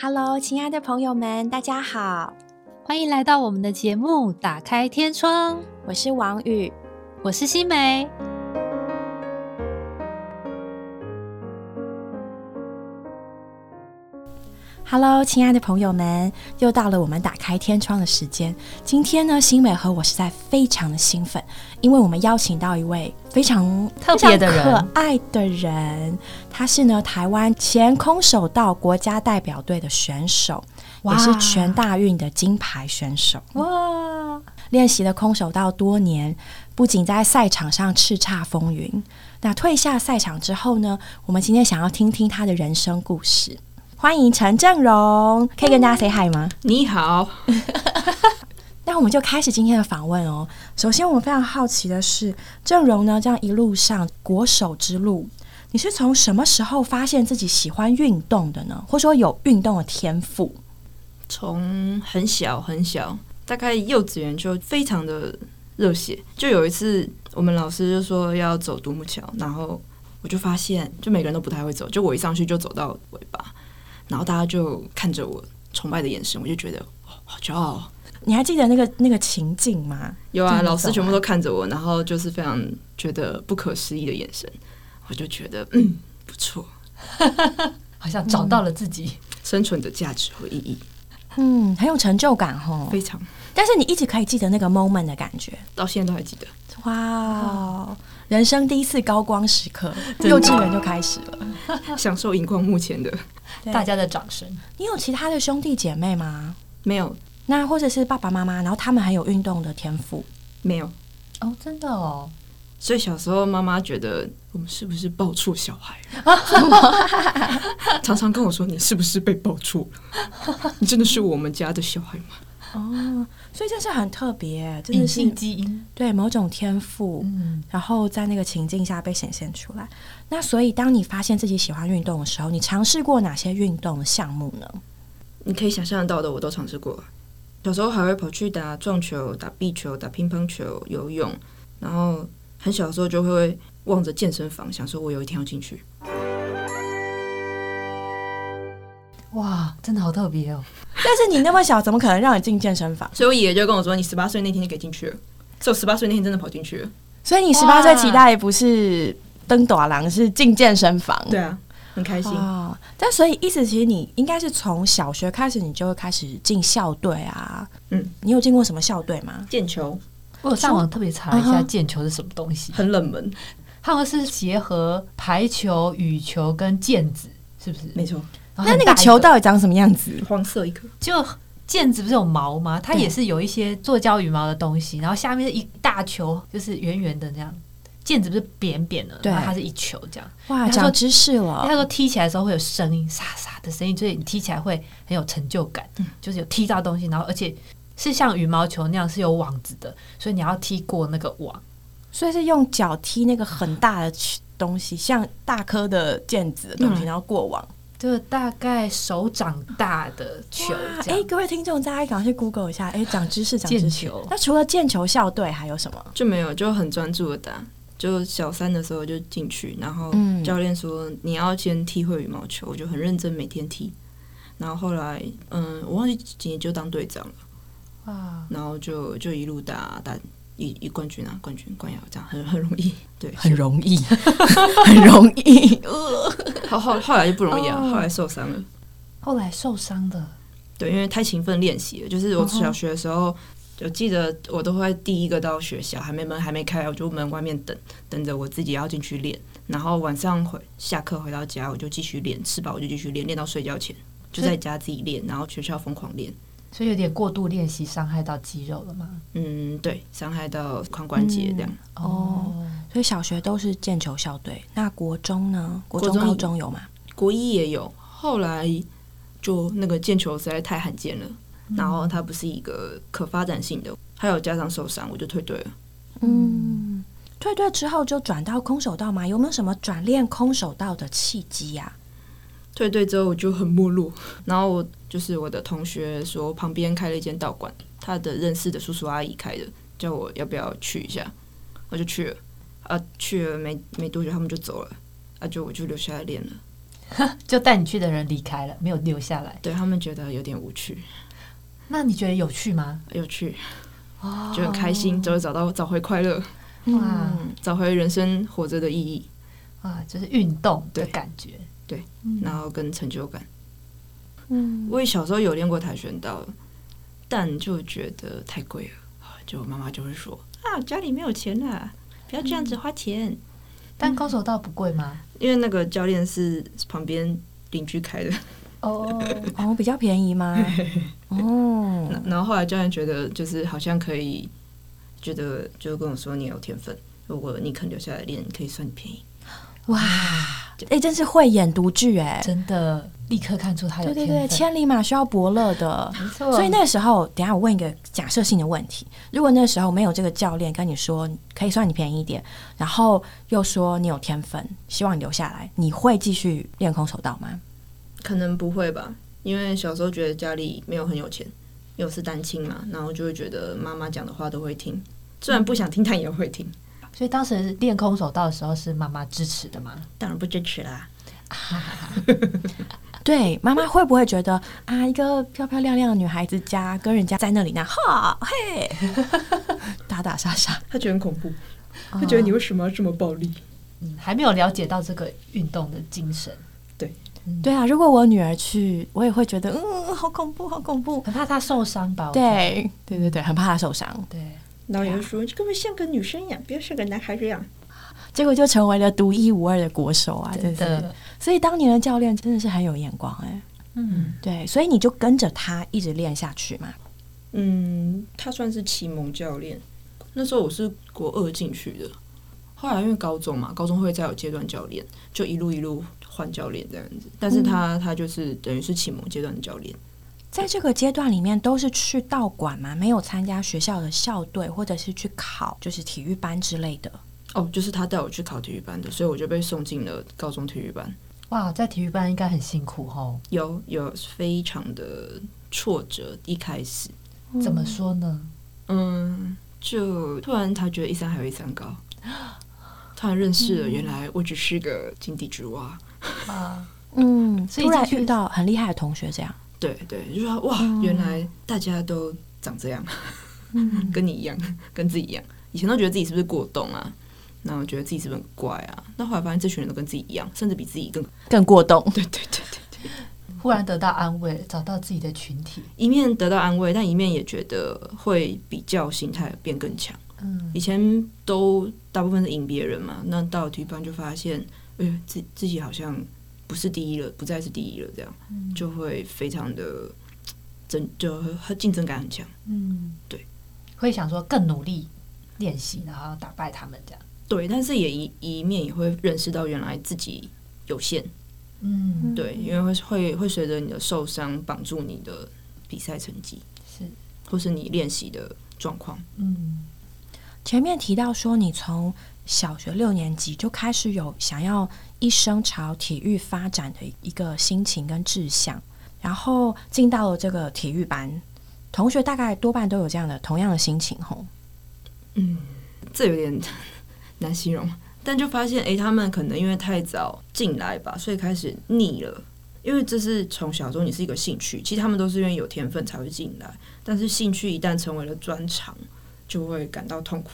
Hello，亲爱的朋友们，大家好，欢迎来到我们的节目《打开天窗》，我是王宇，我是新梅。Hello，亲爱的朋友们，又到了我们打开天窗的时间。今天呢，新美和我实在非常的兴奋，因为我们邀请到一位非常特别的人、可爱的人。他是呢台湾前空手道国家代表队的选手，也是全大运的金牌选手。哇！练习了空手道多年，不仅在赛场上叱咤风云，那退下赛场之后呢，我们今天想要听听他的人生故事。欢迎陈正荣，可以跟大家 say hi 吗？你好，那我们就开始今天的访问哦。首先，我们非常好奇的是，正荣呢，这样一路上国手之路，你是从什么时候发现自己喜欢运动的呢？或者说有运动的天赋？从很小很小，大概幼稚园就非常的热血。就有一次，我们老师就说要走独木桥，然后我就发现，就每个人都不太会走，就我一上去就走到尾巴。然后大家就看着我崇拜的眼神，我就觉得好骄傲。你还记得那个那个情境吗？有啊，老师全部都看着我，然后就是非常觉得不可思议的眼神，我就觉得嗯不错，好像找到了自己生存的价值和意义。嗯，很有成就感哦，非常。但是你一直可以记得那个 moment 的感觉，到现在都还记得。哇，人生第一次高光时刻，幼稚园就开始了，享受荧光幕前的。大家的掌声。你有其他的兄弟姐妹吗？没有。那或者是爸爸妈妈，然后他们还有运动的天赋？没有。哦，真的哦。所以小时候妈妈觉得我们是不是抱错小孩？常常跟我说：“你是不是被抱错了？你真的是我们家的小孩吗？”哦，所以这是很特别，真的是基因对某种天赋，嗯，然后在那个情境下被显现出来。那所以，当你发现自己喜欢运动的时候，你尝试过哪些运动的项目呢？你可以想象到的，我都尝试过。小时候还会跑去打撞球、打壁球、打乒乓球、游泳，然后很小的时候就会望着健身房，想说我有一天要进去。哇，真的好特别哦！但是你那么小，怎么可能让你进健身房？所以我爷爷就跟我说：“你十八岁那天就可以进去了。”所以我十八岁那天真的跑进去了。所以你十八岁期待不是登短廊，是进健身房。对啊，很开心哦。但所以意思其实你应该是从小学开始，你就会开始进校队啊。嗯，你有进过什么校队吗？毽球，我有上网特别查一下毽球是什么东西，很冷门。他们是结合排球、羽球跟毽子，是不是？没错。那那个球到底长什么样子？黄色一颗。就毽子不是有毛吗？它也是有一些做胶羽毛的东西，然后下面是一大球，就是圆圆的这样。毽子不是扁扁的，对，它是一球这样。哇，长知识了！他说踢起来的时候会有声音，沙沙的声音，所以你踢起来会很有成就感，就是有踢到东西，然后而且是像羽毛球那样是有网子的，所以你要踢过那个网，所以是用脚踢那个很大的东西，像大颗的毽子的东西，然后过网。就大概手掌大的球，哎，各位听众，大家赶快去 Google 一下，哎，长知识，长知识。那除了毽球校队还有什么？就没有，就很专注的打。就小三的时候就进去，然后教练说你要先踢会羽毛球，我就很认真每天踢。然后后来，嗯，我忘记几年就当队长了。哇！然后就就一路打打。一一冠军啊，冠军冠亚这样很很容易，对，很容易，很容易。后后后来就不容易啊，后来受伤了。后来受伤的，对，因为太勤奋练习了。就是我小学的时候，我记得我都会第一个到学校，还没门还没开，我就门外面等等着我自己要进去练。然后晚上回下课回到家，我就继续练，吃饱我就继续练，练到睡觉前就在家自己练，然后学校疯狂练。所以有点过度练习，伤害到肌肉了吗？嗯，对，伤害到髋关节这样。哦，所以小学都是毽球校队，那国中呢？国中、高中有吗？国一也有，后来就那个毽球实在太罕见了，然后它不是一个可发展性的，还有加上受伤，我就退队了。嗯，退队之后就转到空手道吗？有没有什么转练空手道的契机呀？退队之后我就很没落，然后我就是我的同学说旁边开了一间道馆，他的认识的叔叔阿姨开的，叫我要不要去一下，我就去了，啊去了没没多久他们就走了，啊就我就留下来练了。就带你去的人离开了，没有留下来。对他们觉得有点无趣，那你觉得有趣吗？有趣，就很开心，就会找到找回快乐，哇。嗯，找回人生活着的意义，啊，就是运动的感觉。然后跟成就感。嗯，我也小时候有练过跆拳道，但就觉得太贵了，就妈妈就会说啊，家里没有钱啦，不要这样子花钱。但空手道不贵吗？因为那个教练是旁边邻居开的，哦，哦，比较便宜吗？哦，然后后来教练觉得就是好像可以，觉得就跟我说你有天分，如果你肯留下来练，可以算你便宜。哇，哎，真是慧眼独具哎！真的立刻看出他有对对对，天分。千里马需要伯乐的。没错。所以那时候，等下我问一个假设性的问题：如果那时候没有这个教练跟你说可以算你便宜一点，然后又说你有天分，希望你留下来，你会继续练空手道吗？可能不会吧，因为小时候觉得家里没有很有钱，又是单亲嘛，然后就会觉得妈妈讲的话都会听，虽然不想听，但也会听。所以当时练空手道的时候是妈妈支持的吗？当然不支持啦，对，妈妈会不会觉得啊，一个漂漂亮亮的女孩子家跟人家在那里那哈嘿 打打杀杀，她觉得很恐怖，她觉得你为什么要这么暴力？嗯，还没有了解到这个运动的精神，对对啊，如果我女儿去，我也会觉得嗯，好恐怖，好恐怖。很怕她受伤吧？对对对对，很怕她受伤，对，然后也会说，你根本像个女生一样，不要像个男孩子一样。结果就成为了独一无二的国手啊！真是，真的，所以当年的教练真的是很有眼光哎、嗯，对，所以你就跟着他一直练下去嘛。嗯，他算是启蒙教练。那时候我是国二进去的，后来因为高中嘛，高中会再有阶段教练，就一路一路换教练这样子。但是他、他就是等于是启蒙阶段的教练。在这个阶段里面，都是去道馆嘛，没有参加学校的校队，或者是去考就是体育班之类的。哦，就是他带我去考体育班的，所以我就被送进了高中体育班。哇，在体育班应该很辛苦哦。有有非常的挫折，一开始，怎么说呢？嗯，就突然他觉得一山还有一山高，突然认识了，原来我只是个井底之蛙。啊，嗯，突然所以进去遇到很厉害的同学，这样。对对，就说哇，原来大家都长这样，嗯，跟你一样，跟自己一样。以前都觉得自己是不是过动啊，然后觉得自己是不是很怪啊，那后来发现这群人都跟自己一样，甚至比自己更……更过动。对对对对对，忽然得到安慰，找到自己的群体。一面得到安慰，但一面也觉得会比较心态变更强。嗯，以前都大部分是赢别人嘛，那到了体育班就发现，哎呦，自自己好像不是第一了，不再是第一了，这样就会非常的争，就很竞争感很强。嗯，对，会想说更努力练习，然后打败他们这样。对，但是也一一面也会认识到原来自己有限，嗯，对，因为会会会随着你的受伤绑住你的比赛成绩，是，或是你练习的状况。嗯，前面提到说，你从小学六年级就开始有想要一生朝体育发展的一个心情跟志向，然后进到了这个体育班，同学大概多半都有这样的同样的心情吼。嗯这有点 难形容，但就发现，诶，他们可能因为太早进来吧，所以开始腻了。因为这是从小中你是一个兴趣，其实他们都是因为有天分才会进来，但是兴趣一旦成为了专长，就会感到痛苦，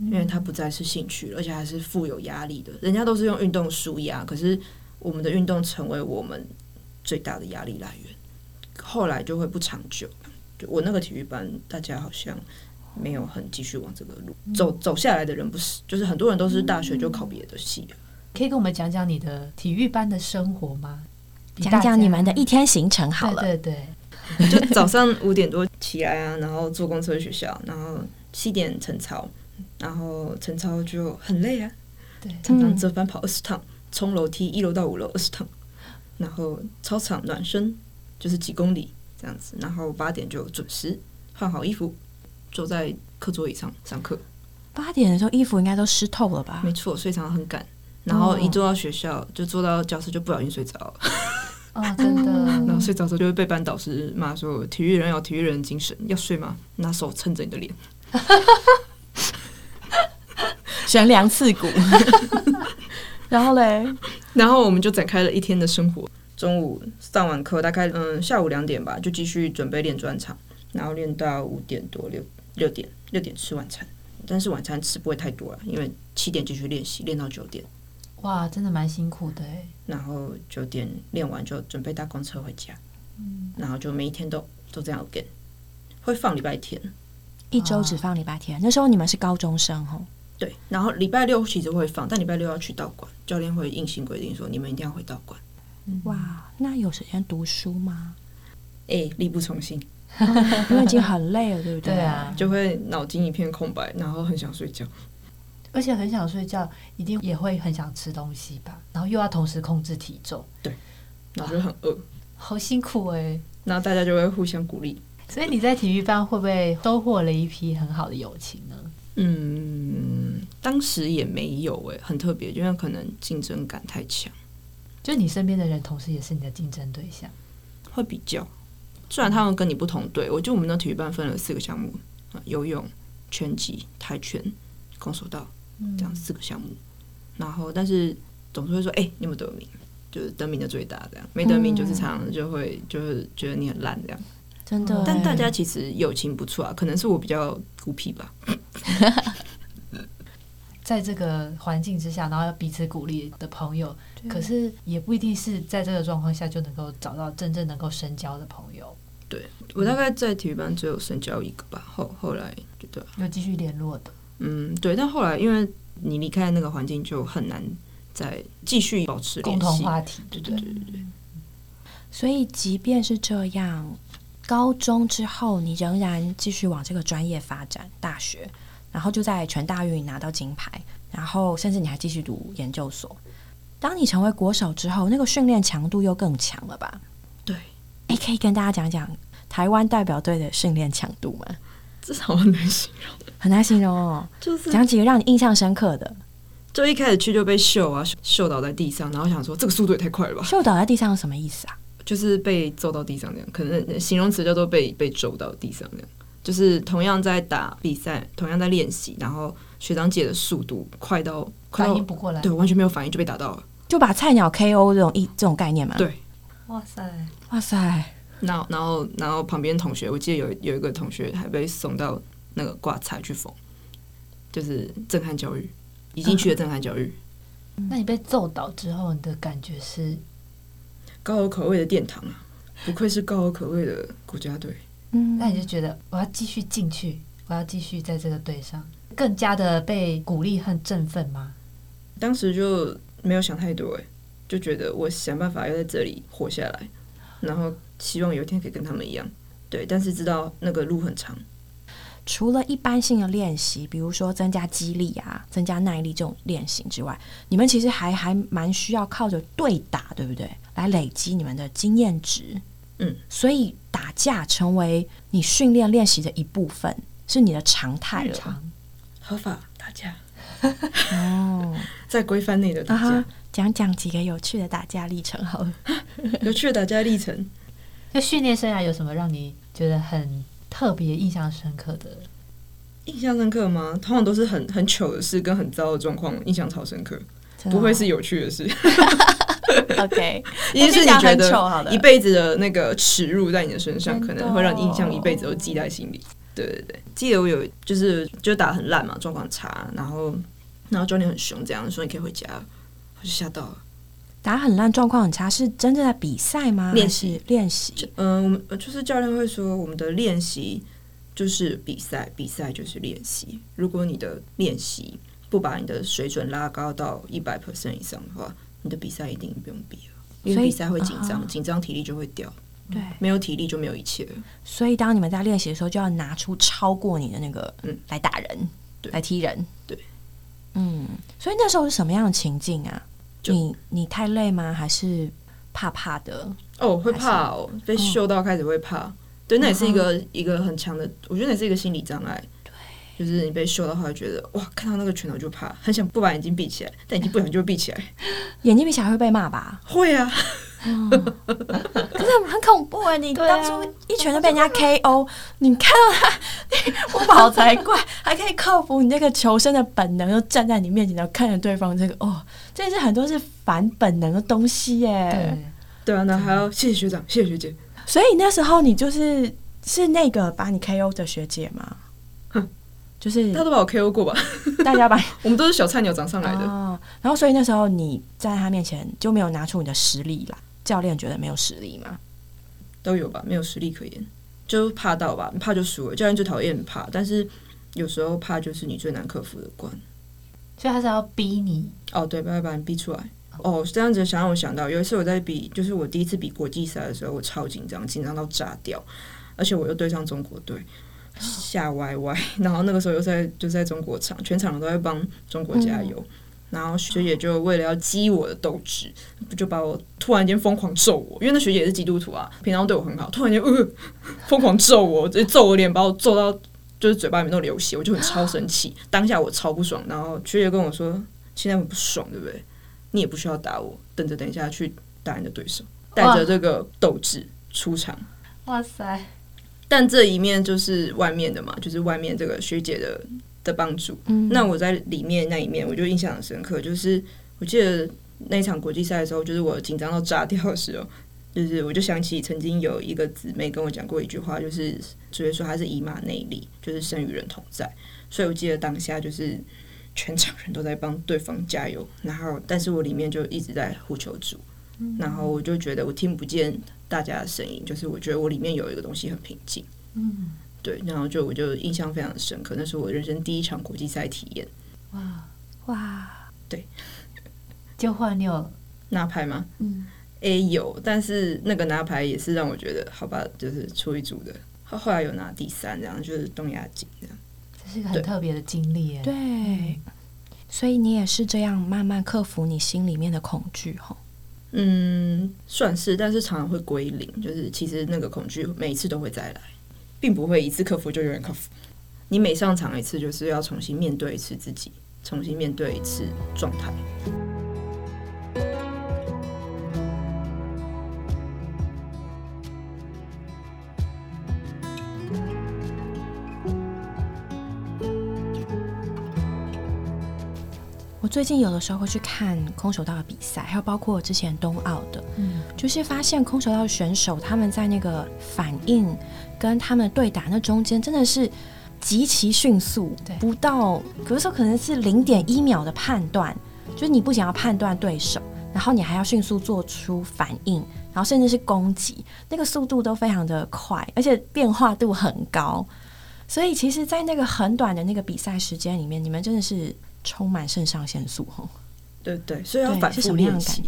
因为它不再是兴趣了，而且还是富有压力的。人家都是用运动舒压，可是我们的运动成为我们最大的压力来源，后来就会不长久。就我那个体育班，大家好像没有很继续往这个路走走下来的人不是，就是很多人都是大学就考别的系了。可以跟我们讲讲你的体育班的生活吗？比大家讲讲你们的一天行程好了。对对对，就早上五点多起来啊，然后坐公车去学校，然后七点晨操，然后晨操就很累啊，对常常折返跑二十趟，冲楼梯一楼到五楼二十趟，然后操场暖身就是几公里这样子，然后八点就准时换好衣服，坐在课桌椅上上课，八点的时候衣服应该都湿透了吧？没错，所以常常很赶。然后一坐到学校，就坐到教室就不小心睡着了，哦，真的，然后睡着之后就会被班导师骂说：“体育人有体育人的精神，要睡吗？拿手撑着你的脸。”悬梁刺骨。然后嘞，然后我们就展开了一天的生活。中午上完课，大概嗯下午两点吧，就继续准备练专场，然后练到五点多六六点六点吃晚餐，但是晚餐吃不会太多了，因为七点继续练习，练到九点，哇，真的蛮辛苦的哎。然后九点练完就准备搭公车回家，然后就每一天都都这样练，会放礼拜天，一周只放礼拜天。那时候你们是高中生哦，对，然后礼拜六其实会放，但礼拜六要去道馆，教练会硬性规定说你们一定要回道馆。哇，那有时间读书吗？哎，力不从心，因为已经很累了，对不对？对啊，就会脑筋一片空白，然后很想睡觉，而且很想睡觉，一定也会很想吃东西吧，然后又要同时控制体重，对然后就很饿，好辛苦哎。然后大家就会互相鼓励。所以你在体育班会不会收获了一批很好的友情呢？嗯，当时也没有哎，很特别，因为可能竞争感太强。就你身边的人，同时也是你的竞争对象，会比较。虽然他们跟你不同队，我就我们的体育班分了四个项目啊，游泳、拳击、跆拳、空手道这样四个项目。然后，但是总是会说：“哎，你有没有得名？就是得名的最大，这样没得名就是常常就会就是觉得你很烂这样。”真的，但大家其实友情不错啊，可能是我比较孤僻吧。在这个环境之下，然后要彼此鼓励的朋友，可是也不一定是在这个状况下就能够找到真正能够深交的朋友。对我大概在体育班只有深交一个吧，后后来觉得有继续联络的。嗯，对，但后来因为你离开那个环境，就很难再继续保持共同话题。对对对对对。所以即便是这样，高中之后你仍然继续往这个专业发展，大学。然后就在全大运拿到金牌，然后甚至你还继续读研究所。当你成为国手之后，那个训练强度又更强了吧？对，你可以跟大家讲讲台湾代表队的训练强度吗？这好难形容，很难形容哦。就是讲几个让你印象深刻的。就一开始去就被秀啊，秀倒在地上，然后想说这个速度也太快了吧？秀倒在地上什么意思啊？就是被揍到地上那样，可能形容词叫做被被揍到地上那样。就是同样在打比赛，同样在练习，然后学长姐的速度快到反应不过来，对，完全没有反应就被打到了，就把菜鸟 KO 这种一这种概念嘛。对，哇塞，哇塞，然后然后然后旁边同学，我记得有有一个同学还被送到那个挂彩去缝，就是震撼教育，已经去了震撼教育。那你被揍倒之后，你的感觉是高有可畏的殿堂啊！不愧是高有可畏的国家队。嗯，那你就觉得我要继续进去，我要继续在这个队上，更加的被鼓励和振奋吗？当时就没有想太多，哎，就觉得我想办法要在这里活下来，然后希望有一天可以跟他们一样，对。但是知道那个路很长，除了一般性的练习，比如说增加肌力啊、增加耐力这种练习之外，你们其实还还蛮需要靠着对打，对不对？来累积你们的经验值。嗯，所以打架成为你训练练习的一部分，是你的常态了。合法打架哦，在规范内的打架，讲讲几个有趣的打架历程好了。有趣的打架历程，就训练生涯有什么让你觉得很特别、印象深刻的？印象深刻吗？通常都是很很糗的事跟很糟的状况，印象超深刻，不会是有趣的事。OK，一定是你觉得一辈子的那个耻辱在你的身上，可能会让你印象一辈子都记在心里。对对对，记得我有就是就打很烂嘛，状况差，然后然后教练很凶，这样说你可以回家，我就吓到了。打很烂，状况很差，是真正在比赛吗？练习练习。嗯，我们就是教练会说，我们的练习就是比赛，比赛就是练习。如果你的练习不把你的水准拉高到一百 percent 以上的话。你的比赛一定不用比了，因为比赛会紧张，紧张体力就会掉。对，没有体力就没有一切。所以当你们在练习的时候，就要拿出超过你的那个，嗯，来打人，来踢人。对，嗯，所以那时候是什么样的情境啊？你你太累吗？还是怕怕的？哦，会怕哦，被秀到开始会怕。对，那也是一个一个很强的，我觉得也是一个心理障碍。就是你被秀的话，觉得哇，看到那个拳头就怕，很想不把眼睛闭起来，但眼睛不小心就会闭起来。眼睛闭起来会被骂吧？会啊，可是很恐怖哎！你当初一拳就被人家 KO，你看到他 不跑 才怪，还可以克服你那个求生的本能，又站在你面前，然后看着对方这个哦，这是很多是反本能的东西耶。对对啊，那还要谢谢学长，谢谢学姐。所以那时候你就是是那个把你 KO 的学姐吗？就是他都把我 KO 过吧？大家把 我们都是小菜鸟长上来的。然后所以那时候你在他面前就没有拿出你的实力啦，教练觉得没有实力吗？都有吧，没有实力可言，就怕到吧，怕就输了。教练最讨厌怕，但是有时候怕就是你最难克服的关。所以他是要逼你哦，对，把把你逼出来。哦，这样子想让我想到，有一次我在比，就是我第一次比国际赛的时候，我超紧张，紧张到炸掉，而且我又对上中国队。吓歪歪，然后那个时候又在就在中国场，全场都在帮中国加油。然后学姐就为了要激我的斗志，就把我突然间疯狂揍我，因为那学姐也是基督徒啊，平常对我很好，突然间呃疯狂揍我，直接揍我脸，把我揍到就是嘴巴里面都流血，我就很超生气，当下我超不爽。然后学姐跟我说：“现在很不爽，对不对？你也不需要打我，等着等一下去打你的对手，带着这个斗志出场。”哇塞！但这一面就是外面的嘛，就是外面这个学姐的的帮助。那我在里面那一面，我就印象很深刻。就是我记得那场国际赛的时候，就是我紧张到炸掉的时候，就是我就想起曾经有一个姊妹跟我讲过一句话，就是直接说她是以马内利，就是生与人同在。所以我记得当下就是全场人都在帮对方加油，然后但是我里面就一直在呼求主，然后我就觉得我听不见。大家的声音，就是我觉得我里面有一个东西很平静，嗯，对，然后就我就印象非常的深刻，那是我人生第一场国际赛体验，哇哇，对，就换你有拿牌吗？嗯，A 有，但是那个拿牌也是让我觉得好吧，就是出一组的，后后来有拿第三，这样就是东亚锦这样，这是一个很特别的经历耶，对，所以你也是这样慢慢克服你心里面的恐惧，哈。嗯，算是，但是常常会归零。就是其实那个恐惧每一次都会再来，并不会一次克服就永远克服。你每上场一次，就是要重新面对一次自己，重新面对一次状态。最近有的时候会去看空手道的比赛，还有包括之前冬奥的，嗯，就是发现空手道的选手他们在那个反应跟他们对打那中间真的是极其迅速，不到有的时候可能是零点一秒的判断，就是你不仅要判断对手，然后你还要迅速做出反应，然后甚至是攻击，那个速度都非常的快，而且变化度很高，所以其实，在那个很短的那个比赛时间里面，你们真的是。充满肾上腺素哈，对对，所以要反复练习，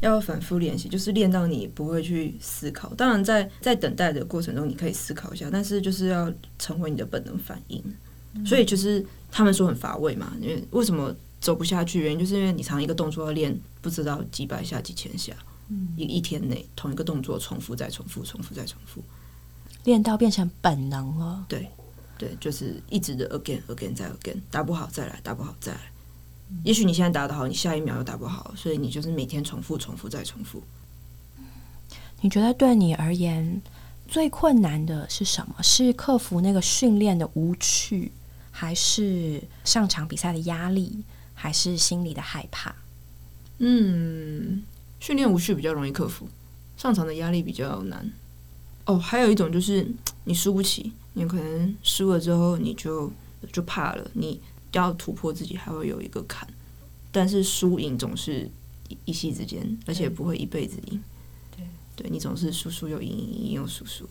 要反复练习，就是练到你不会去思考。当然，在在等待的过程中，你可以思考一下，但是就是要成为你的本能反应。所以就是他们说很乏味嘛，因为为什么走不下去？原因就是因为你常一个动作要练不知道几百下、几千下，一一天内同一个动作重复再重复、重复再重复，练到变成本能了。对。对，就是一直的 again again 再 again，打不好再来，打不好再来。也许你现在打得好，你下一秒又打不好，所以你就是每天重复、重复再重复。你觉得对你而言最困难的是什么？是克服那个训练的无趣，还是上场比赛的压力，还是心里的害怕？嗯，训练无趣比较容易克服，上场的压力比较难。哦，还有一种就是你输不起。你可能输了之后，你就就怕了。你要突破自己，还会有一个坎。但是输赢总是一一夕之间，而且不会一辈子赢。对，对你总是输输又赢，赢赢又输输的。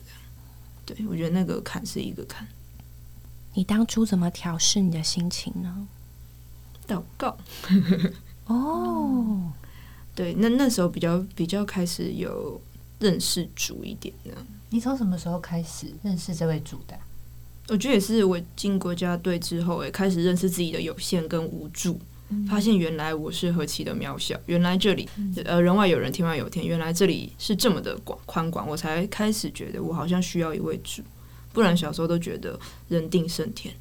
对我觉得那个坎是一个坎。你当初怎么调试你的心情呢？祷告。哦，对，那那时候比较比较开始有认识主一点呢。你从什么时候开始认识这位主的？我觉得也是我进国家队之后，哎，开始认识自己的有限跟无助，发现原来我是何其的渺小，原来这里呃人外有人，天外有天，原来这里是这么的广宽广，我才开始觉得我好像需要一位主，不然小时候都觉得人定胜天，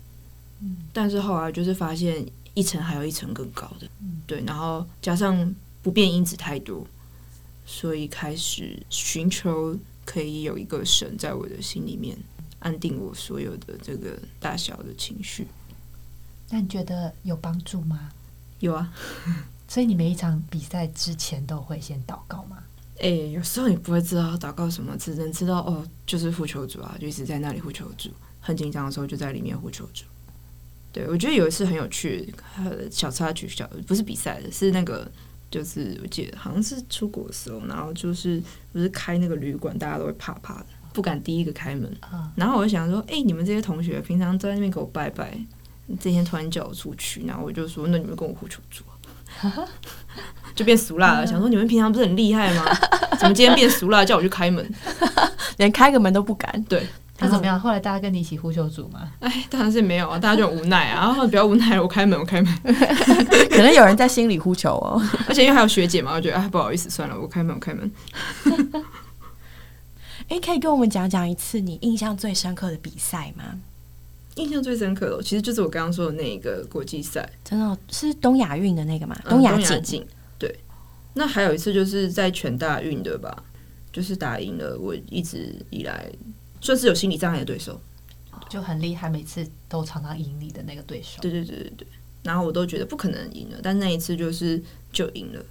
但是后来就是发现一层还有一层更高的，对，然后加上不变因子太多。所以开始寻求可以有一个神在我的心里面安定我所有的这个大小的情绪。那你觉得有帮助吗？有啊，所以你每一场比赛之前都会先祷告吗？哎、有时候你不会知道祷告什么，只能知道哦，就是呼求主啊，就一直在那里呼求主。很紧张的时候就在里面呼求主。对我觉得有一次很有趣，呃，小插曲，小不是比赛的，是那个就是我记得好像是出国的时候，然后就是不是开那个旅馆，大家都会怕怕的，不敢第一个开门。啊，然后我就想说，哎、你们这些同学平常在那边给我拜拜，今天突然叫我出去，然后我就说，那你们跟我互求主啊，就变俗辣了。想说你们平常不是很厉害吗？怎么今天变俗辣，叫我去开门？连开个门都不敢。对，那怎么样？后来大家跟你一起呼求组吗？哎，当然是没有啊，大家就很无奈啊。然后不要无奈了，我开门，我开门。可能有人在心里呼求哦。而且因为还有学姐嘛，我觉得哎不好意思，算了，我开门，我开门。哎，可以跟我们讲讲一次你印象最深刻的比赛吗？印象最深刻的，其实就是我刚刚说的那一个国际赛，真的哦是东亚运的那个嘛？东亚锦。锦。对，那还有一次就是在全大运的吧，就是打赢了我一直以来算是有心理障碍的对手。就很厉害，每次都常常赢你的那个对手。对对对对对。然后我都觉得不可能赢了，但那一次就是就赢了。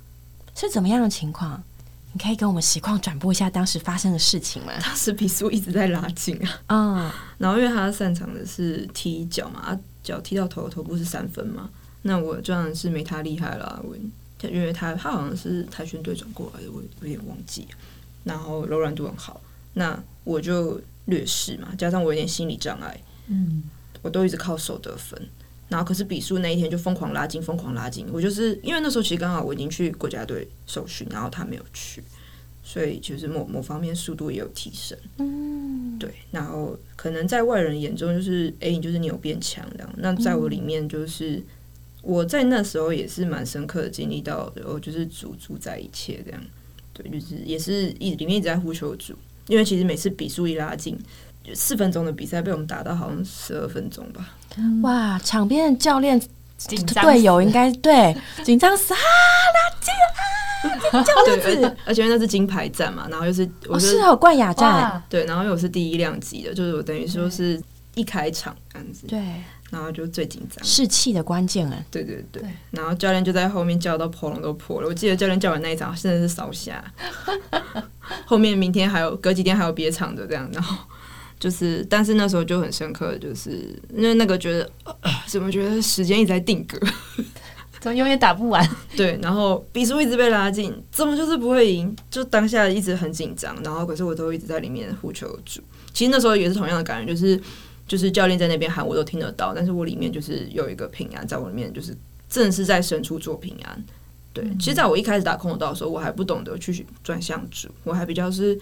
是怎么样的情况？你可以跟我们实况转播一下当时发生的事情吗？当时比苏一直在拉近啊，嗯，然后因为他擅长的是踢脚嘛，啊脚踢到头，头部是三分嘛，那我当然是没他厉害啦。我他因为他他好像是跆拳队转过来的，我有点忘记。然后柔软度很好，那我就劣势嘛，加上我有点心理障碍，嗯，我都一直靠手得分。然后可是比数那一天就疯狂拉近，疯狂拉近。我就是因为那时候其实刚好我已经去国家队受训，然后他没有去，所以就是某某方面速度也有提升。嗯，对。然后可能在外人眼中就是，哎、你就是你有变强这样。那在我里面就是、我在那时候也是蛮深刻的经历到，我就是主主宰一切这样。对，就是也是一里面一直在呼求主，因为其实每次比数一拉近，四分钟的比赛被我们打到好像十二分钟吧。哇，场边的教练队友应该对紧张死啊！对，而且而且那是金牌战嘛，然后又是我哦，是、哦，冠亚战，对，然后又是第一量级的，就是我等于说是一开场这样子，对，然后就最紧张。士气的关键哎。对对对对，然后教练就在后面叫到喉咙都破了。我记得教练叫完那一场真的是烧瞎，后面明天还有隔几天还有别场的这样，然后就是，但是那时候就很深刻就是因为那个觉得、呃怎么觉得时间一直在定格，怎么永远打不完？对，然后比数一直被拉近，怎么就是不会赢？就当下一直很紧张，然后可是我都一直在里面呼求助。其实那时候也是同样的感觉，就是就是教练在那边喊，我都听得到，但是我里面就是有一个平安在我里面，就是正是在深处做平安。对，其实在我一开始打空手道的时候，我还不懂得去转向主，我还比较是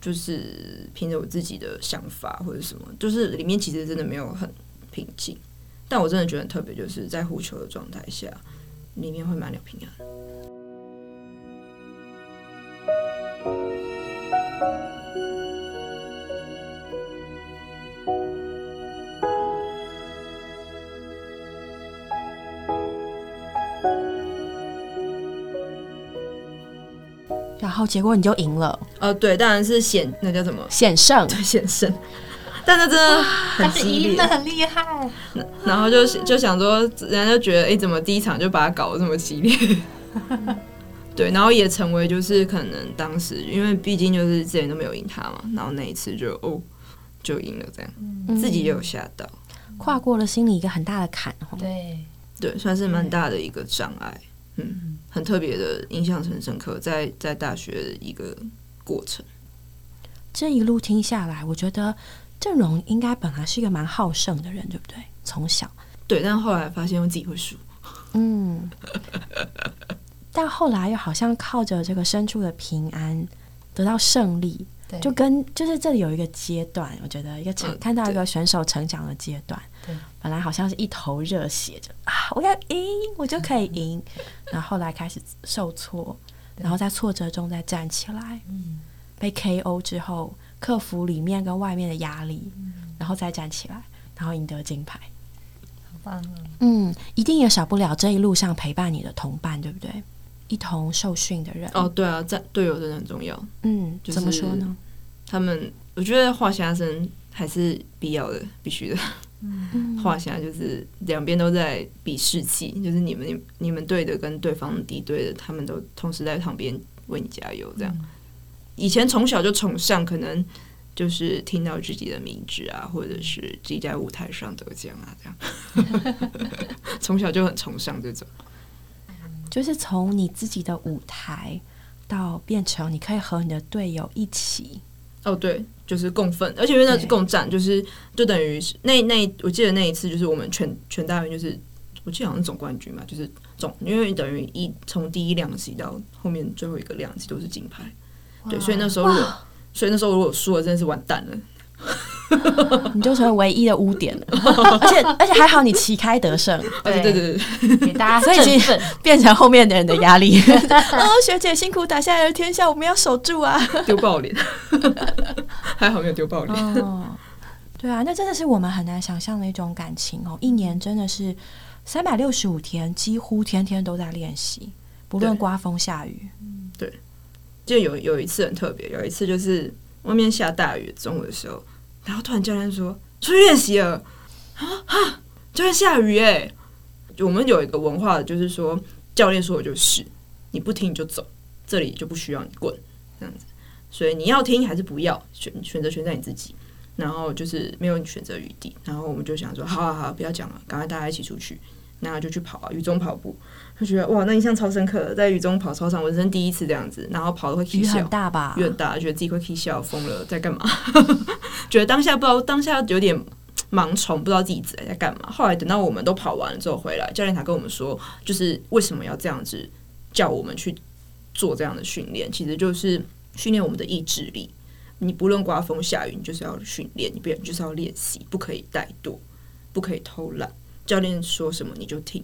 就是凭着我自己的想法或者什么，就是里面其实真的没有很平静。但我真的觉得很特别，就是在呼求的状态下，里面会蛮有平安。然后结果你就赢了，呃，对，当然是险，那叫什么？险胜。对，险胜。但那真的很但是激烈赢的，很厉害，然后就就想说，人家就觉得，哎、怎么第一场就把它搞得这么激烈？对，然后也成为就是可能当时，因为毕竟就是之前都没有赢他嘛，然后那一次就哦就赢了，这样自己也有吓到，跨过了心里一个很大的坎哦。对，对，算是蛮大的一个障碍，嗯，很特别的，印象很深刻，在在大学的一个过程。这一路听下来，我觉得郑荣应该本来是一个蛮好胜的人，对不对？从小，对，但后来发现我自己会输，嗯，但后来又好像靠着这个深处的平安得到胜利，对就跟就是这里有一个阶段，我觉得一个成、嗯看到一个选手成长的阶段。对，本来好像是一头热血，就啊，我要赢，我就可以赢。然后后来开始受挫，然后在挫折中再站起来，嗯，被 KO 之后，克服里面跟外面的压力，然后再站起来，然后赢得金牌。好棒啊！嗯，一定也少不了这一路上陪伴你的同伴，对不对？一同受训的人。哦，对啊，在队友真的很重要。嗯，就是怎么说呢？他们，我觉得画虾生还是必要的，必须的。嗯画虾就是两边都在比士气，就是你们你你们队的跟对方敌对的，他们都同时在旁边为你加油。这样，以前从小就崇尚，可能就是听到自己的名字啊，或者是自己在舞台上得奖啊，这样，从小就很崇尚这种。就是从你自己的舞台到变成你可以和你的队友一起，哦，对，就是共愤，而且因为那是共战，就是就等于是那那我记得那一次就是我们全全大运就是我记得好像是总冠军嘛，就是总因为等于一从第一量级到后面最后一个量级都是金牌，对，所以那时候如果所以那时候如果输了真的是完蛋了，你就成为唯一的污点了。而且而且还好你旗开得胜，对对对对，给大家所以其实。变成后面的人的压力。哦，学姐辛苦打下来的天下，我们要守住啊！丢爆脸，还好没有丢爆脸，哦，对啊，那真的是我们很难想象的一种感情哦。一年真的是三百六十五天，几乎天天都在练习，不论刮风下雨。对就有有一次很特别，有一次就是外面下大雨，中午的时候，然后突然教练说出去练习了，啊哈，教练下雨哎，我们有一个文化，就是说教练说的就是，你不听你就走，这里就不需要你滚这样子，所以你要听还是不要，选选择权在你自己，然后就是没有你选择余地，然后我们就想说，好好好，不要讲了，赶快大家一起出去，然后就去跑啊，雨中跑步。就觉得哇，那印象超深刻的，在雨中跑操场，我人生第一次这样子，然后跑的会雨啼笑很，大吧？雨很大，觉得自己会啼笑，疯了，在干嘛？觉得当下不知道，当下有点盲从，不知道自己在在干嘛。后来等到我们都跑完了之后回来，教练才跟我们说，就是为什么要这样子叫我们去做这样的训练，其实就是训练我们的意志力。你不论刮风下雨，你就是要训练，你不你就是要练习，不可以怠惰，不可以偷懒。教练说什么你就听，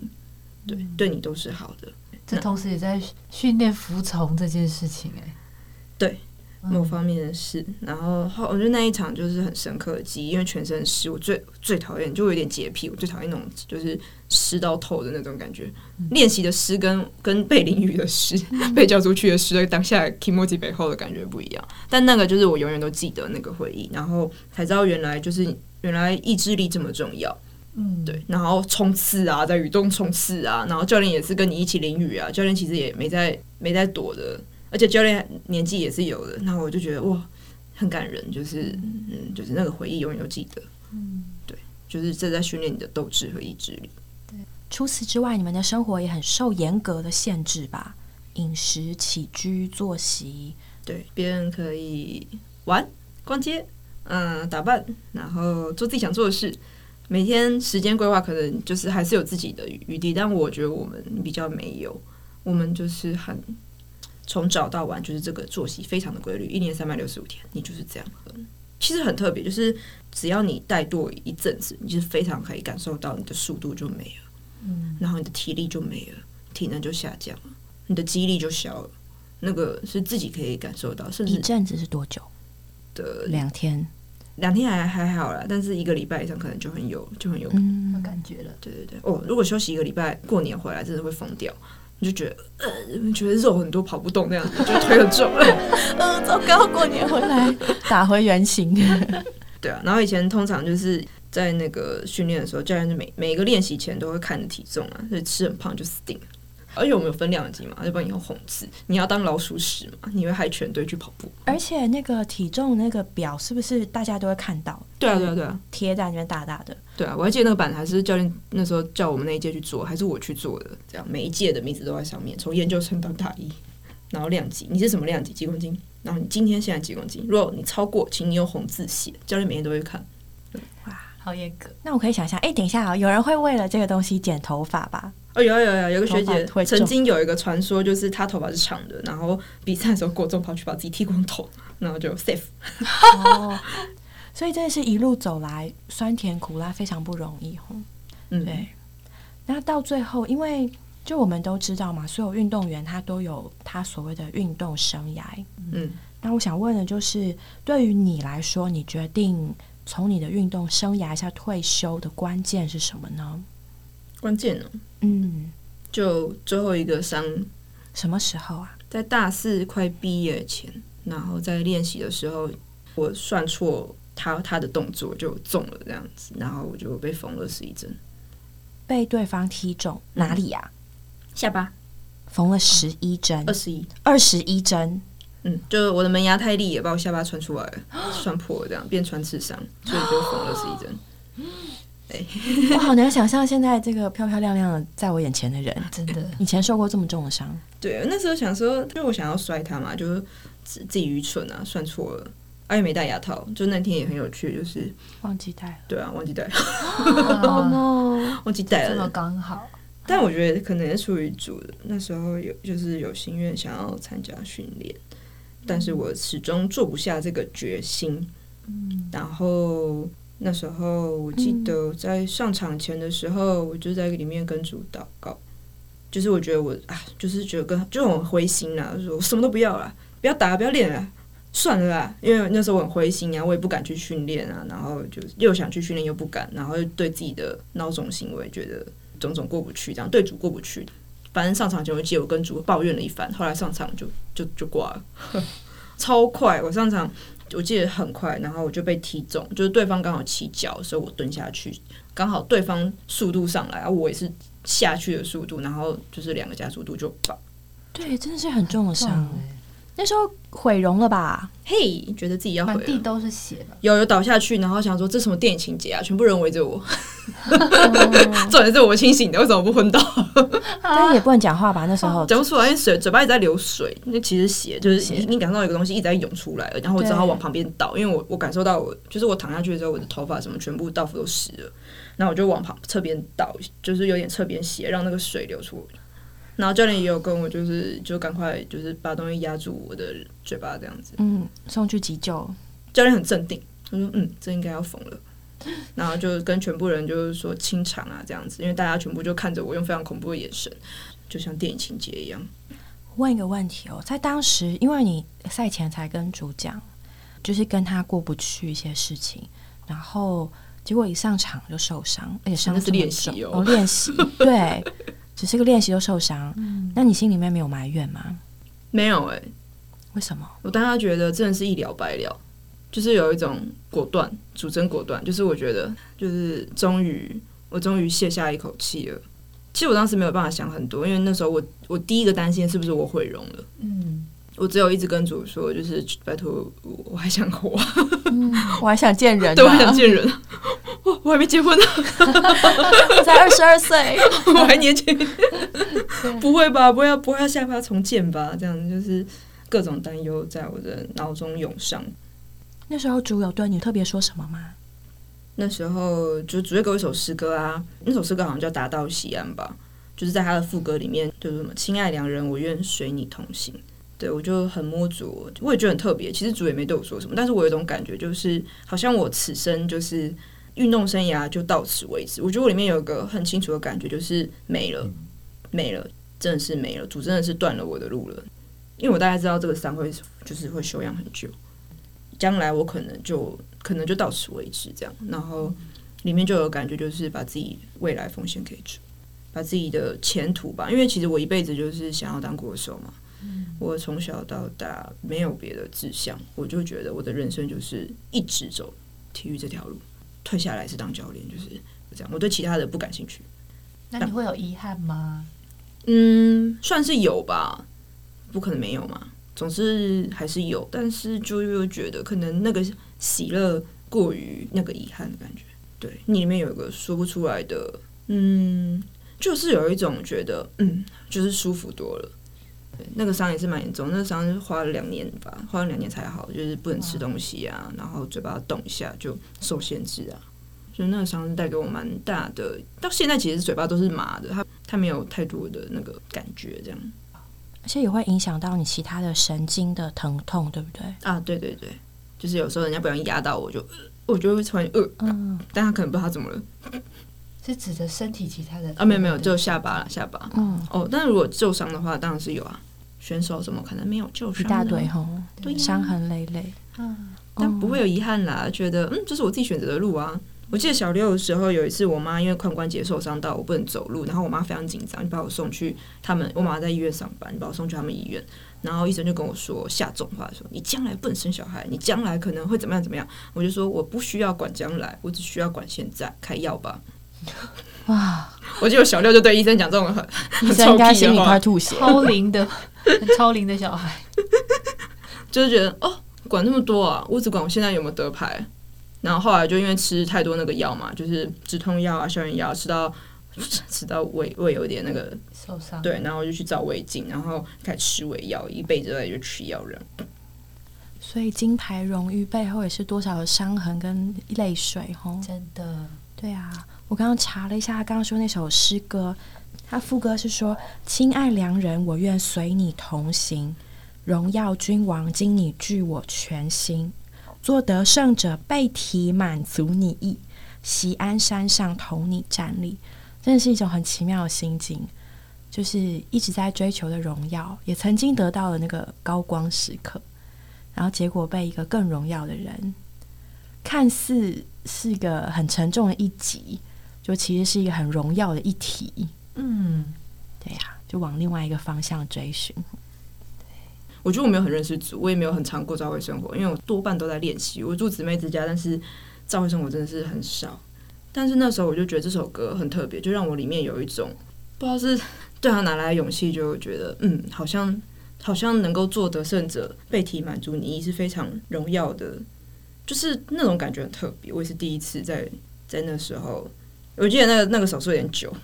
对，对你都是好的。这同时也在训练服从这件事情、哎，对，嗯某方面的事。然后后，我觉得那一场就是很深刻的记忆，因为全身湿，我最最讨厌就有点洁癖，我最讨厌那种就是湿到透的那种感觉。嗯练习的湿跟跟被淋雨的湿、被叫出去的湿，当下 k i m o j i 背后的感觉不一样。但那个就是我永远都记得那个回忆，然后才知道原来就是原来意志力这么重要。嗯，对，然后冲刺啊，在雨中冲刺啊，然后教练也是跟你一起淋雨啊，教练其实也没在没在躲的，而且教练年纪也是有的，然后我就觉得哇，很感人，就是嗯，就是那个回忆永远都记得，嗯，对，就是这在训练你的斗志和意志力。对除此之外，你们的生活也很受严格的限制吧？饮食、起居、作息，对，别人可以玩、逛街，嗯、打扮，然后做自己想做的事。每天时间规划可能就是还是有自己的余地，但我觉得我们比较没有，我们就是很从早到晚就是这个作息非常的规律，一年三百六十五天，你就是这样。嗯其实很特别，就是只要你怠惰一阵子，你就是非常可以感受到你的速度就没了，嗯，然后你的体力就没了，体能就下降了，你的肌力就消了。那个是自己可以感受到，甚至一阵子是多久？的两天。两天还还好啦，但是一个礼拜以上可能就很有就很有，感觉了。对对对。哦，如果休息一个礼拜，过年回来真的会疯掉，你就觉得呃，觉得肉很多跑不动那样子，觉得腿很重。呃，糟糕，过年回来打回原形。对啊，然后以前通常就是在那个训练的时候，教练就每每一个练习前都会看你体重啊，所以吃很胖就死定了。而且我们有分量级嘛，要不然你用红字，你要当老鼠屎嘛，你会害全队去跑步。而且那个体重那个表是不是大家都会看到？对啊，对啊，对啊，贴在那边大大的。对啊，我还记得那个板还是教练那时候叫我们那一届去做，还是我去做的。这样每一届的名字都在上面，从研究生到大一，然后量级，你是什么量级几公斤？然后你今天现在几公斤？如果你超过，请你用红字写，教练每天都会看。好严格，那我可以想象，哎、等一下啊、有人会为了这个东西剪头发吧？哦，有啊有啊有啊有个学姐会曾经有一个传说，就是她头发是长的，然后比赛的时候过重跑去把自己剃光头，然后就 safe。哦，所以真的是一路走来酸甜苦辣，非常不容易吼。嗯，对，那到最后，因为就我们都知道嘛，所有运动员他都有他所谓的运动生涯。嗯，那我想问的就是，对于你来说，你决定从你的运动生涯下退休的关键是什么呢？关键呢，嗯，就最后一个伤。什么时候啊？在大四快毕业前，然后在练习的时候，我算错他他的动作就中了这样子，然后我就被缝了十一针，被对方踢中哪里呀、下巴。缝了十一针。二，十一，二十一针。嗯，就是我的门牙太利，也把我下巴穿出来了，穿破了这样变穿刺伤，所以就缝了十一针。我 好难想象现在这个漂漂亮亮的在我眼前的人，真的以前受过这么重的伤。对，那时候想说，因为我想要摔他嘛，就是自自己愚蠢啊，算错了，而且没戴牙套。就那天也很有趣，就是忘记戴了。对啊，忘记戴，了。oh no！忘记戴这么了。刚好，但我觉得可能也出于主的，那时候有就是有心愿想要参加训练，但是我始终做不下这个决心。嗯，然后那时候我记得在上场前的时候，我就在里面跟主祷告，就是我觉得我啊，就是觉得跟就很灰心啦，说我什么都不要啦，不要打，不要练了。算了啦，因为那时候我很灰心啊，我也不敢去训练啊，然后就又想去训练又不敢，然后又对自己的孬种行为觉得种种过不去，这样对主过不去。反正上场前我记得我跟主抱怨了一番，后来上场就就就挂了，超快。我上场我记得很快，然后我就被踢中，就是对方刚好起脚，所以我蹲下去，刚好对方速度上来，啊，我也是下去的速度，然后就是两个加速度就爆。对，真的是很重的伤。欸那时候毁容了吧？嘿，觉得自己要毁地都是血吧？有有倒下去，然后想说这什么电影情节啊，全部人围着我，重点是我清醒的，为什么不昏倒？但也不能讲话吧？那时候讲不出来，因为水嘴巴一直在流水，那其实血就是你你感受到有个东西一直在涌出来了，然后我只好往旁边倒，因为我我感受到我就是我躺下去的时候，我的头发什么全部到处都湿了，然后我就往旁侧边倒，就是有点侧边斜，让那个水流出。然后教练也有跟我，就是就赶快就是把东西压住我的嘴巴这样子。嗯，送去急救。教练很镇定，他说：“嗯，这应该要缝了。”然后就跟全部人就是说清场啊这样子，因为大家全部就看着我，用非常恐怖的眼神，就像电影情节一样。问一个问题哦，在当时，因为你赛前才跟主讲，就是跟他过不去一些事情，然后结果一上场就受伤，而且伤那是练习哦，练习对，只是个练习就受伤，那你心里面没有埋怨吗？没有哎、为什么？我当时觉得真的是一了百了，就是有一种果断，主真果断，就是我觉得就是终于我终于卸下一口气了。其实我当时没有办法想很多，因为那时候我我第一个担心是不是我毁容了，嗯，我只有一直跟主说，就是拜托我我还想活，我还想见人、啊，对我还想见人，我我还没结婚呢，我才二十二岁，我还年轻，不会吧？不会要不会要下巴重建吧？这样就是各种担忧在我的脑中涌上。那时候主有对你特别说什么吗？那时候就主页给我一首诗歌啊，那首诗歌好像叫《达到西安》吧，就是在他的副歌里面就是什么“亲爱良人，我愿随你同行”。对我就很摸主，我也觉得很特别。其实主也没对我说什么，但是我有一种感觉，就是好像我此生就是运动生涯就到此为止。我觉得我里面有一个很清楚的感觉，就是没了，没了，真的是没了。主真的是断了我的路了，因为我大概知道这个伤会就是会休养很久，将来我可能就可能就到此为止这样。然后里面就有感觉，就是把自己未来奉献给主，把自己的前途吧。因为其实我一辈子就是想要当国手嘛。我从小到大没有别的志向，我就觉得我的人生就是一直走体育这条路，退下来是当教练，就是这样。我对其他的不感兴趣。那你会有遗憾吗？嗯，算是有吧，不可能没有嘛。总之还是有，但是就又觉得可能那个喜乐过于那个遗憾的感觉。对你里面有一个说不出来的，嗯，就是有一种觉得，嗯，就是舒服多了。对，那个伤也是蛮严重，那个伤是花了两年吧，花了两年才好，就是不能吃东西啊，然后嘴巴动一下就受限制啊。所以那个伤是带给我蛮大的，到现在其实嘴巴都是麻的，它它没有太多的那个感觉，这样而且也会影响到你其他的神经的疼痛，对不对？啊，对对对，就是有时候人家不小心压到我就，呃我就会突然呃，嗯但他可能不知道他怎么了 是指的身体其他的啊，没有没有，只有下巴了下巴。嗯，哦，但如果受伤的话，当然是有啊。选手怎么可能没有受伤？一大堆，吼，对呀伤痕累累。嗯，但不会有遗憾啦。觉得嗯，这是我自己选择的路啊，我记得小六的时候，有一次我妈因为髋关节受伤到我不能走路，然后我妈非常紧张，就把我送去他们。我妈在医院上班，把我送去他们医院，然后医生就跟我说下重话说：“你将来不能生小孩，你将来可能会怎么样怎么样。”我就说：“我不需要管将来，我只需要管现在，开药吧。”哇！我记得小六就对医生讲这种很医生应该心里快吐血，超灵的超龄的小孩，就是觉得哦，管那么多啊，我只管我现在有没有得牌。然后后来就因为吃太多那个药嘛，就是止痛药啊、消炎药，吃到 吃到胃胃有点那个受伤，对，然后就去找胃镜，然后开始吃胃药，一辈子都在就吃药人。所以金牌荣誉背后也是多少的伤痕跟泪水，吼，真的，对啊。我刚刚查了一下，他刚刚说那首诗歌，他副歌是说：“亲爱良人，我愿随你同行，荣耀君王，今你具我全心，做得胜者被提满足你意，喜安山上同你站立。”真的是一种很奇妙的心境，就是一直在追求的荣耀，也曾经得到了那个高光时刻，然后结果被一个更荣耀的人，看似是一个很沉重的一集。就其实是一个很荣耀的一体，嗯，对呀，就往另外一个方向追寻。对，我觉得我没有很认识主，我也没有很常过教会生活，因为我多半都在练习。我住姊妹之家，但是教会生活真的是很少。但是那时候我就觉得这首歌很特别，就让我里面有一种不知道是 对他哪来的勇气，就觉得嗯，好像好像能够做得胜者被提满足你是非常荣耀的，就是那种感觉很特别。我也是第一次在在那时候。我记得那个那个手术有点久，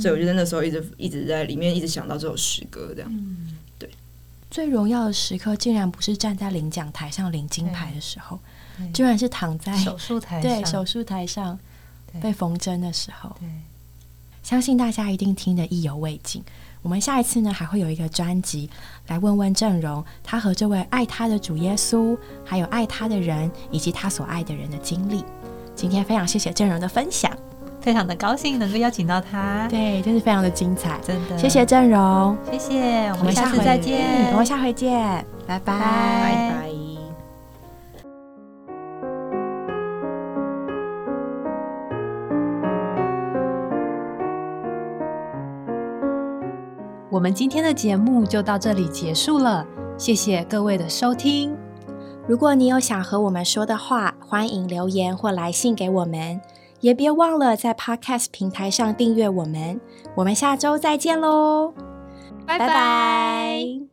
所以我觉得那时候一直一直在里面一直想到这首诗歌这样。对，最荣耀的时刻竟然不是站在领奖台上领金牌的时候，居然是躺在手术台上对手术台上被缝针的时候。对，相信大家一定听得意犹未尽。我们下一次呢还会有一个专辑来问问郑荣，他和这位爱他的主耶稣，还有爱他的人以及他所爱的人的经历。今天非常谢谢郑荣的分享。非常的高兴能够邀请到他，对，真是非常的精彩，真的。谢谢郑荣，谢谢，我们下次再见，我们下回见，拜拜，拜拜。我们今天的节目就到这里结束了，谢谢各位的收听。如果你有想和我们说的话，欢迎留言或来信给我们。也别忘了在 Podcast 平台上订阅我们，我们下周再见喽，拜拜。